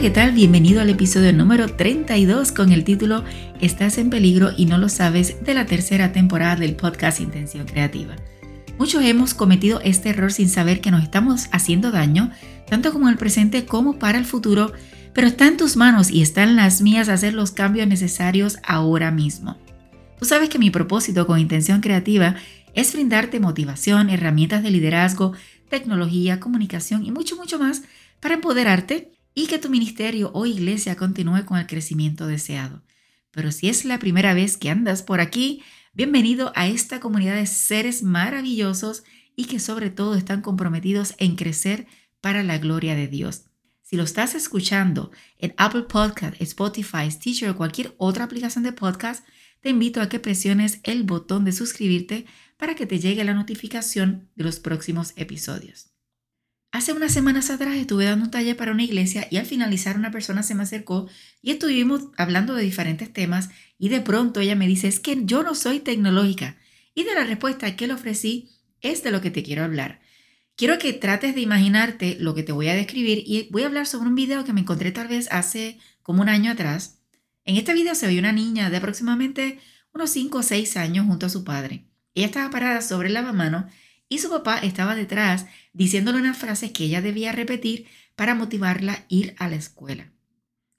¿qué tal? Bienvenido al episodio número 32 con el título Estás en peligro y no lo sabes de la tercera temporada del podcast Intención Creativa. Muchos hemos cometido este error sin saber que nos estamos haciendo daño, tanto como en el presente como para el futuro, pero está en tus manos y está en las mías hacer los cambios necesarios ahora mismo. Tú sabes que mi propósito con Intención Creativa es brindarte motivación, herramientas de liderazgo, tecnología, comunicación y mucho, mucho más para empoderarte y que tu ministerio o iglesia continúe con el crecimiento deseado. Pero si es la primera vez que andas por aquí, bienvenido a esta comunidad de seres maravillosos y que sobre todo están comprometidos en crecer para la gloria de Dios. Si lo estás escuchando en Apple Podcast, Spotify, Stitcher o cualquier otra aplicación de podcast, te invito a que presiones el botón de suscribirte para que te llegue la notificación de los próximos episodios. Hace unas semanas atrás estuve dando un taller para una iglesia y al finalizar una persona se me acercó y estuvimos hablando de diferentes temas y de pronto ella me dice, es que yo no soy tecnológica. Y de la respuesta que le ofrecí es de lo que te quiero hablar. Quiero que trates de imaginarte lo que te voy a describir y voy a hablar sobre un video que me encontré tal vez hace como un año atrás. En este video se ve una niña de aproximadamente unos 5 o 6 años junto a su padre. Ella estaba parada sobre el lavamano y su papá estaba detrás diciéndole unas frases que ella debía repetir para motivarla a ir a la escuela.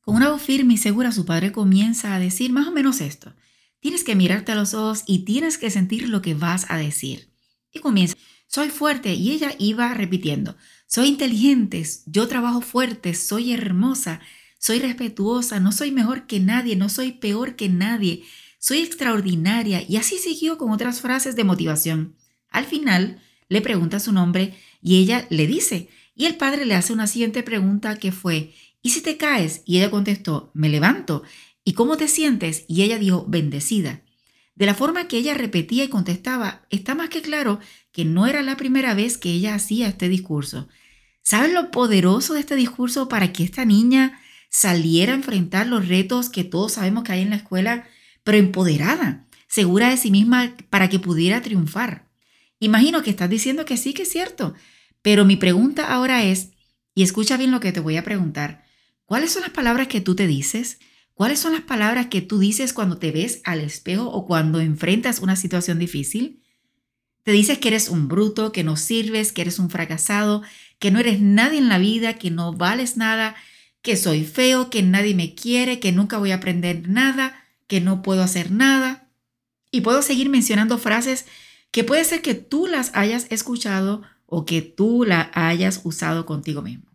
Con una voz firme y segura su padre comienza a decir más o menos esto. Tienes que mirarte a los ojos y tienes que sentir lo que vas a decir. Y comienza, soy fuerte y ella iba repitiendo, soy inteligente, yo trabajo fuerte, soy hermosa, soy respetuosa, no soy mejor que nadie, no soy peor que nadie, soy extraordinaria y así siguió con otras frases de motivación. Al final le pregunta su nombre y ella le dice, y el padre le hace una siguiente pregunta que fue, ¿y si te caes? Y ella contestó, me levanto. ¿Y cómo te sientes? Y ella dijo, bendecida. De la forma que ella repetía y contestaba, está más que claro que no era la primera vez que ella hacía este discurso. ¿Saben lo poderoso de este discurso para que esta niña saliera a enfrentar los retos que todos sabemos que hay en la escuela, pero empoderada, segura de sí misma para que pudiera triunfar? Imagino que estás diciendo que sí, que es cierto, pero mi pregunta ahora es, y escucha bien lo que te voy a preguntar, ¿cuáles son las palabras que tú te dices? ¿Cuáles son las palabras que tú dices cuando te ves al espejo o cuando enfrentas una situación difícil? Te dices que eres un bruto, que no sirves, que eres un fracasado, que no eres nadie en la vida, que no vales nada, que soy feo, que nadie me quiere, que nunca voy a aprender nada, que no puedo hacer nada. Y puedo seguir mencionando frases que puede ser que tú las hayas escuchado o que tú la hayas usado contigo mismo.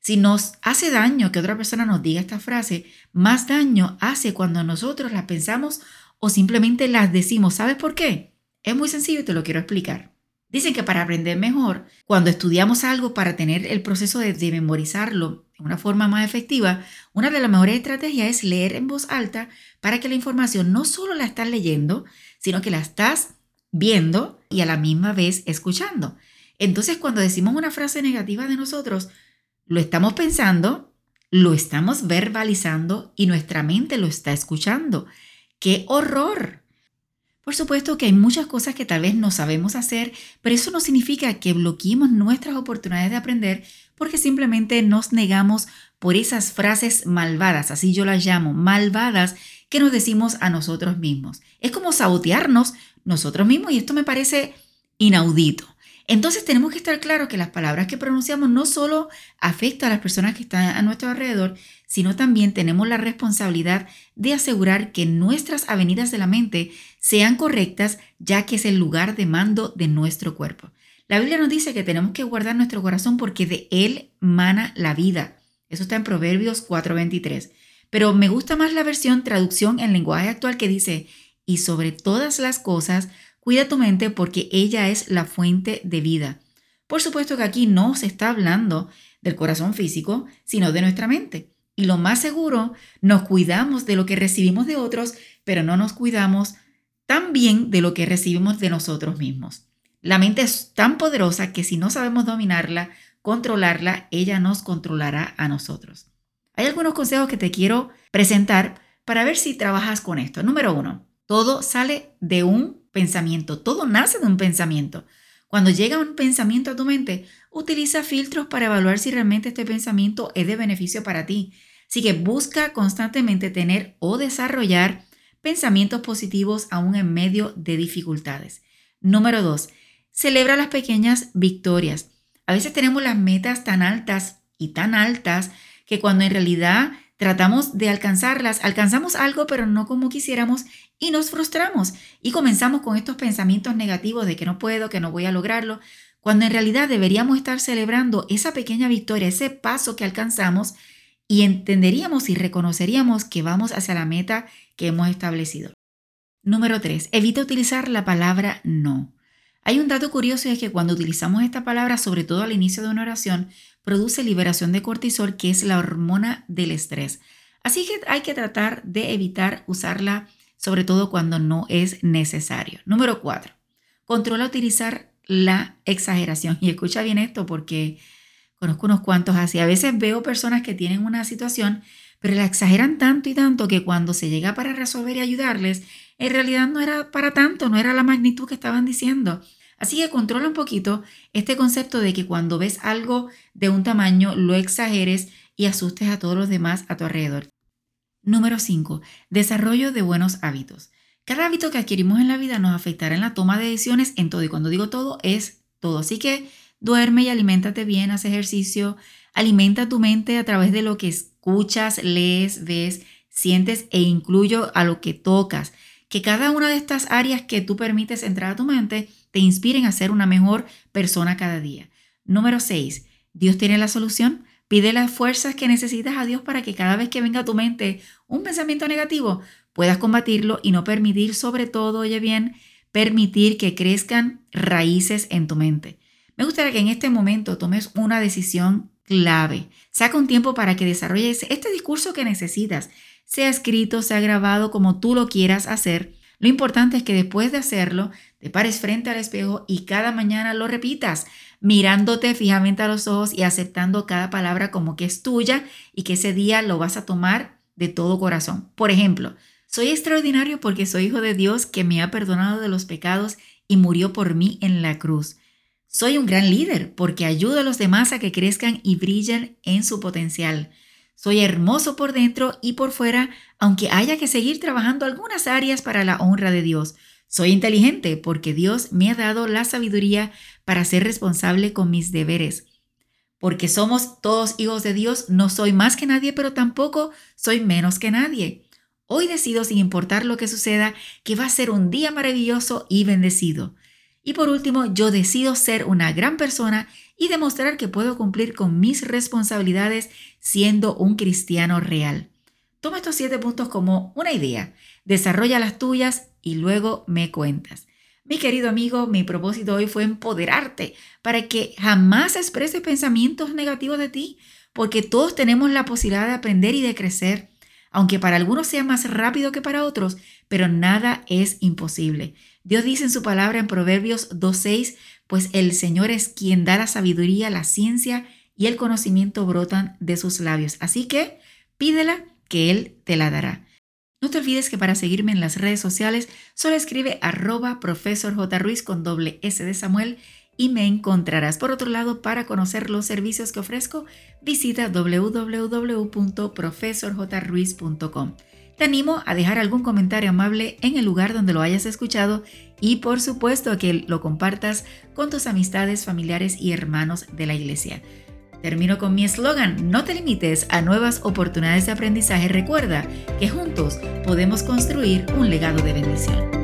Si nos hace daño que otra persona nos diga esta frase, más daño hace cuando nosotros la pensamos o simplemente las decimos. ¿Sabes por qué? Es muy sencillo y te lo quiero explicar. Dicen que para aprender mejor, cuando estudiamos algo para tener el proceso de, de, memorizarlo de una forma más efectiva, una de las mejores estrategias es leer en voz alta para que la información no solo la estás leyendo, sino que la estás viendo y a la misma vez escuchando. Entonces, cuando decimos una frase negativa de nosotros, lo estamos pensando, lo estamos verbalizando y nuestra mente lo está escuchando. ¡Qué horror! Por supuesto que hay muchas cosas que tal vez no sabemos hacer, pero eso no significa que bloqueemos nuestras oportunidades de aprender porque simplemente nos negamos por esas frases malvadas, así yo las llamo, malvadas, que nos decimos a nosotros mismos. Es como sabotearnos nosotros mismos y esto me parece inaudito. Entonces tenemos que estar claros que las palabras que pronunciamos no solo afectan a las personas que están a nuestro alrededor, sino también tenemos la responsabilidad de asegurar que nuestras avenidas de la mente sean correctas, ya que es el lugar de mando de nuestro cuerpo. La Biblia nos dice que tenemos que guardar nuestro corazón porque de él mana la vida. Eso está en Proverbios 4:23. Pero me gusta más la versión traducción en lenguaje actual que dice, y sobre todas las cosas, cuida tu mente porque ella es la fuente de vida. Por supuesto que aquí no se está hablando del corazón físico, sino de nuestra mente. Y lo más seguro, nos cuidamos de lo que recibimos de otros, pero no nos cuidamos tan bien de lo que recibimos de nosotros mismos. La mente es tan poderosa que si no sabemos dominarla, controlarla, ella nos controlará a nosotros. Hay algunos consejos que te quiero presentar para ver si trabajas con esto. Número uno, todo sale de un pensamiento, todo nace de un pensamiento. Cuando llega un pensamiento a tu mente, utiliza filtros para evaluar si realmente este pensamiento es de beneficio para ti. Así que busca constantemente tener o desarrollar pensamientos positivos aún en medio de dificultades. Número dos, celebra las pequeñas victorias. A veces tenemos las metas tan altas y tan altas que cuando en realidad tratamos de alcanzarlas, alcanzamos algo pero no como quisiéramos y nos frustramos y comenzamos con estos pensamientos negativos de que no puedo, que no voy a lograrlo, cuando en realidad deberíamos estar celebrando esa pequeña victoria, ese paso que alcanzamos y entenderíamos y reconoceríamos que vamos hacia la meta que hemos establecido. Número 3. Evita utilizar la palabra no. Hay un dato curioso y es que cuando utilizamos esta palabra, sobre todo al inicio de una oración, produce liberación de cortisol, que es la hormona del estrés. Así que hay que tratar de evitar usarla, sobre todo cuando no es necesario. Número 4. Controla utilizar la exageración. Y escucha bien esto porque conozco unos cuantos así. A veces veo personas que tienen una situación, pero la exageran tanto y tanto que cuando se llega para resolver y ayudarles, en realidad no era para tanto, no era la magnitud que estaban diciendo. Así que controla un poquito este concepto de que cuando ves algo de un tamaño lo exageres y asustes a todos los demás a tu alrededor. Número 5. Desarrollo de buenos hábitos. Cada hábito que adquirimos en la vida nos afectará en la toma de decisiones en todo y cuando digo todo es todo. Así que duerme y aliméntate bien, haz ejercicio, alimenta tu mente a través de lo que escuchas, lees, ves, sientes e incluyo a lo que tocas que cada una de estas áreas que tú permites entrar a tu mente te inspiren a ser una mejor persona cada día. Número 6. Dios tiene la solución. Pide las fuerzas que necesitas a Dios para que cada vez que venga a tu mente un pensamiento negativo, puedas combatirlo y no permitir, sobre todo, oye bien, permitir que crezcan raíces en tu mente. Me gustaría que en este momento tomes una decisión clave. Saca un tiempo para que desarrolles este discurso que necesitas sea escrito, sea grabado, como tú lo quieras hacer. Lo importante es que después de hacerlo, te pares frente al espejo y cada mañana lo repitas, mirándote fijamente a los ojos y aceptando cada palabra como que es tuya y que ese día lo vas a tomar de todo corazón. Por ejemplo, soy extraordinario porque soy hijo de Dios que me ha perdonado de los pecados y murió por mí en la cruz. Soy un gran líder porque ayudo a los demás a que crezcan y brillen en su potencial. Soy hermoso por dentro y por fuera, aunque haya que seguir trabajando algunas áreas para la honra de Dios. Soy inteligente porque Dios me ha dado la sabiduría para ser responsable con mis deberes. Porque somos todos hijos de Dios, no soy más que nadie, pero tampoco soy menos que nadie. Hoy decido, sin importar lo que suceda, que va a ser un día maravilloso y bendecido. Y por último, yo decido ser una gran persona y demostrar que puedo cumplir con mis responsabilidades siendo un cristiano real. Toma estos siete puntos como una idea, desarrolla las tuyas y luego me cuentas. Mi querido amigo, mi propósito hoy fue empoderarte para que jamás expreses pensamientos negativos de ti, porque todos tenemos la posibilidad de aprender y de crecer, aunque para algunos sea más rápido que para otros, pero nada es imposible. Dios dice en su palabra en Proverbios 2.6, pues el Señor es quien da la sabiduría, la ciencia y el conocimiento brotan de sus labios. Así que pídela que Él te la dará. No te olvides que para seguirme en las redes sociales solo escribe arroba profesor J. Con doble S de Samuel y me encontrarás. Por otro lado, para conocer los servicios que ofrezco, visita www.profesorjruiz.com. Te animo a dejar algún comentario amable en el lugar donde lo hayas escuchado y por supuesto a que lo compartas con tus amistades, familiares y hermanos de la iglesia. Termino con mi eslogan, no te limites a nuevas oportunidades de aprendizaje. Recuerda que juntos podemos construir un legado de bendición.